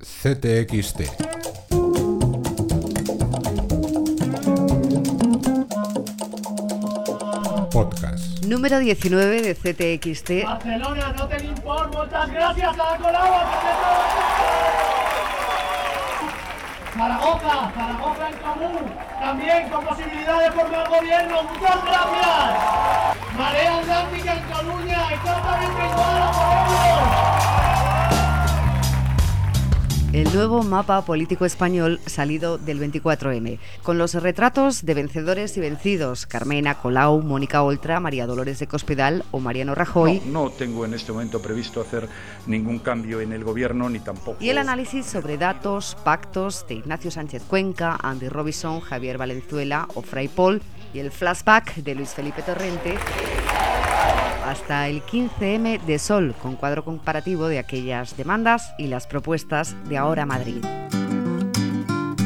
CTXT. Podcast. Número 19 de CTXT. Barcelona, no te informo. Muchas gracias a la Colau. Zaragoza, Zaragoza en común, también con posibilidad de formar gobierno. Muchas gracias. Marea Atlántica en El nuevo mapa político español salido del 24M, con los retratos de vencedores y vencidos, Carmena Colau, Mónica Oltra, María Dolores de Cospedal o Mariano Rajoy. No, no tengo en este momento previsto hacer ningún cambio en el gobierno ni tampoco. Y el análisis sobre datos, pactos de Ignacio Sánchez Cuenca, Andy Robinson, Javier Valenzuela o Fray Paul y el flashback de Luis Felipe Torrente hasta el 15M de Sol, con cuadro comparativo de aquellas demandas y las propuestas de Ahora Madrid.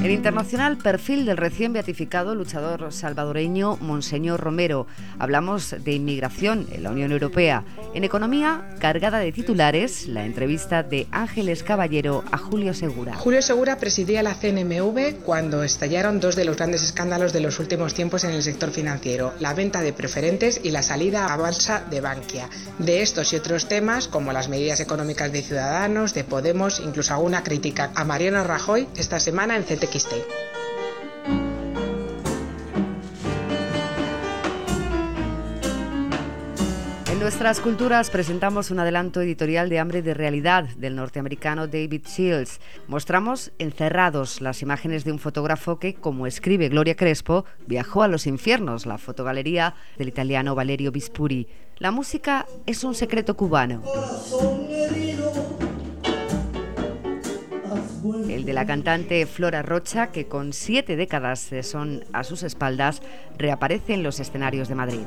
El internacional perfil del recién beatificado luchador salvadoreño Monseñor Romero. Hablamos de inmigración en la Unión Europea. En economía, cargada de titulares, la entrevista de Ángeles Caballero a Julio Segura. Julio Segura presidía la CNMV cuando estallaron dos de los grandes escándalos de los últimos tiempos en el sector financiero, la venta de preferentes y la salida a balsa de Bankia. De estos y otros temas, como las medidas económicas de Ciudadanos, de Podemos, incluso alguna crítica a Mariano Rajoy, esta semana en En nuestras culturas presentamos un adelanto editorial de Hambre de Realidad del norteamericano David Shields. Mostramos encerrados las imágenes de un fotógrafo que, como escribe Gloria Crespo, viajó a los infiernos, la fotogalería del italiano Valerio Bispuri. La música es un secreto cubano el de la cantante Flora Rocha, que con siete décadas de son a sus espaldas, reaparece en los escenarios de Madrid.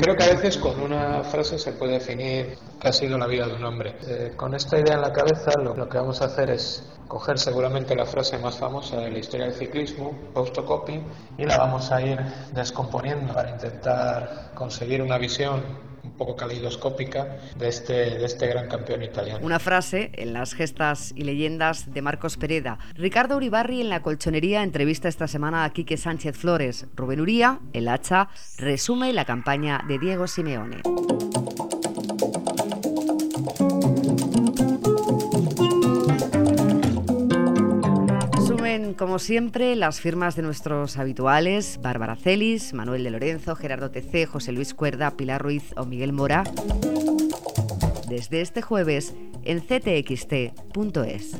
Creo que a veces con una frase se puede definir qué ha sido la vida de un hombre. Eh, con esta idea en la cabeza lo, lo, que vamos a hacer es coger seguramente la frase más famosa de la historia del ciclismo, Copy, y la vamos a ir descomponiendo para intentar conseguir una visión un poco caleidoscópica de este, de este gran campeón italiano. Una frase en las gestas y leyendas de Marcos Pereda. Ricardo Uribarri en la colchonería entrevista esta semana a Quique Sánchez Flores. Rubén Uría, el hacha, resume la campaña de Diego Simeone. Como siempre, las firmas de nuestros habituales, Bárbara Celis, Manuel de Lorenzo, Gerardo TC, José Luis Cuerda, Pilar Ruiz o Miguel Mora. Desde este jueves en ctxt.es.